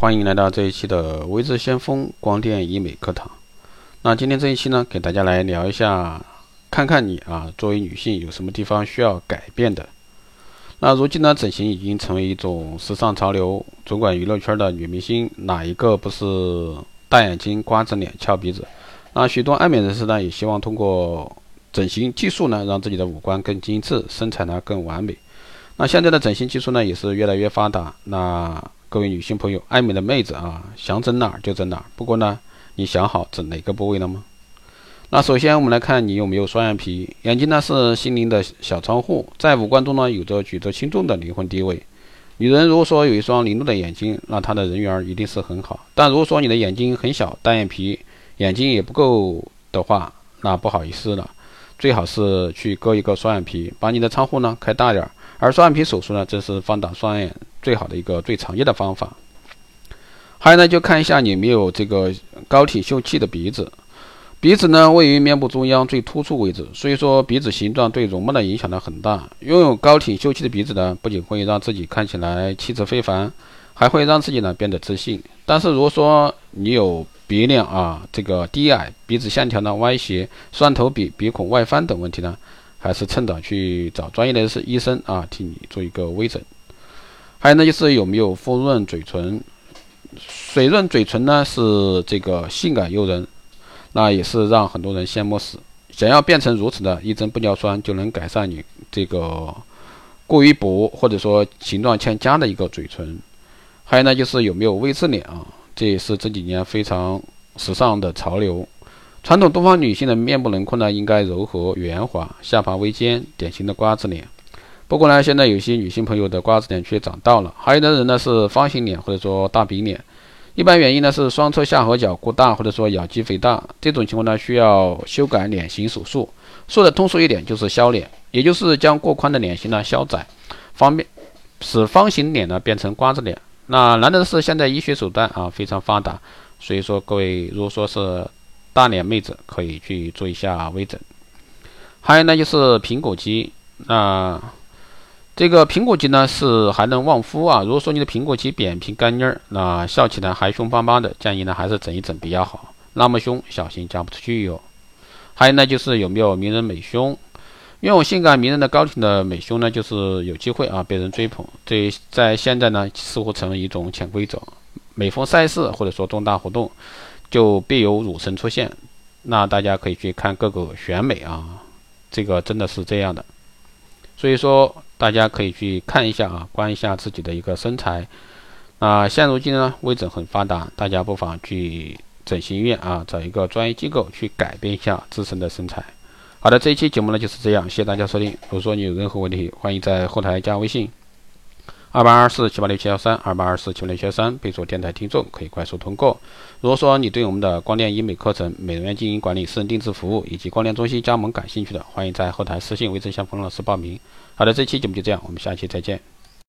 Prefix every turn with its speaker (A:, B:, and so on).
A: 欢迎来到这一期的微智先锋光电医美课堂。那今天这一期呢，给大家来聊一下，看看你啊，作为女性有什么地方需要改变的。那如今呢，整形已经成为一种时尚潮流，主管娱乐圈的女明星哪一个不是大眼睛、瓜子脸、翘鼻子？那许多爱美人士呢，也希望通过整形技术呢，让自己的五官更精致，身材呢更完美。那现在的整形技术呢，也是越来越发达。那各位女性朋友，爱美的妹子啊，想整哪儿就整哪儿。不过呢，你想好整哪个部位了吗？那首先我们来看你有没有双眼皮。眼睛呢是心灵的小窗户，在五官中呢有着举足轻重的灵魂地位。女人如果说有一双灵动的眼睛，那她的人缘一定是很好。但如果说你的眼睛很小，单眼皮，眼睛也不够的话，那不好意思了，最好是去割一个双眼皮，把你的窗户呢开大点儿。而双眼皮手术呢，正是放大双眼最好的一个最常见的方法。还有呢，就看一下你有没有这个高挺秀气的鼻子。鼻子呢，位于面部中央最突出位置，所以说鼻子形状对容貌的影响呢很大。拥有高挺秀气的鼻子呢，不仅会让自己看起来气质非凡，还会让自己呢变得自信。但是如果说你有鼻梁啊这个低矮、鼻子线条呢歪斜、双头鼻、鼻孔外翻等问题呢，还是趁早去找专业的医生啊，替你做一个微整。还有呢，就是有没有丰润嘴唇？水润嘴唇呢，是这个性感诱人，那也是让很多人羡慕死。想要变成如此的一针玻尿酸，就能改善你这个过于薄或者说形状欠佳的一个嘴唇。还有呢，就是有没有 V 字脸啊？这也是这几年非常时尚的潮流。传统东方女性的面部轮廓呢，应该柔和圆滑，下巴微尖，典型的瓜子脸。不过呢，现在有些女性朋友的瓜子脸却长到了，还有的人呢是方形脸或者说大饼脸。一般原因呢是双侧下颌角过大，或者说咬肌肥大。这种情况呢需要修改脸型手术，说的通俗一点就是削脸，也就是将过宽的脸型呢削窄，方便使方形脸呢变成瓜子脸。那难得的是现在医学手段啊非常发达，所以说各位如果说是。大脸妹子可以去做一下微整，还有呢就是苹果肌，那这个苹果肌呢是还能旺夫啊。如果说你的苹果肌扁平干腻儿，那笑起来还凶巴巴的，建议呢还是整一整比较好。那么凶，小心嫁不出去哟。还有呢就是有没有名人美胸，拥有性感迷人的高挺的美胸呢，就是有机会啊被人追捧。这在现在呢似乎成为一种潜规则，每逢赛事或者说重大活动。就必有乳神出现，那大家可以去看各个选美啊，这个真的是这样的，所以说大家可以去看一下啊，观一下自己的一个身材。啊现如今呢，微整很发达，大家不妨去整形医院啊，找一个专业机构去改变一下自身的身材。好的，这一期节目呢就是这样，谢谢大家收听。如果说你有任何问题，欢迎在后台加微信。二八二四七八六七幺三，二八二四七八六七幺三，备注电台听众可以快速通过。如果说你对我们的光电医美课程、美容院经营管理、私人定制服务以及光电中心加盟感兴趣的，欢迎在后台私信微信向冯老师报名。好的，这期节目就这样，我们下期再见。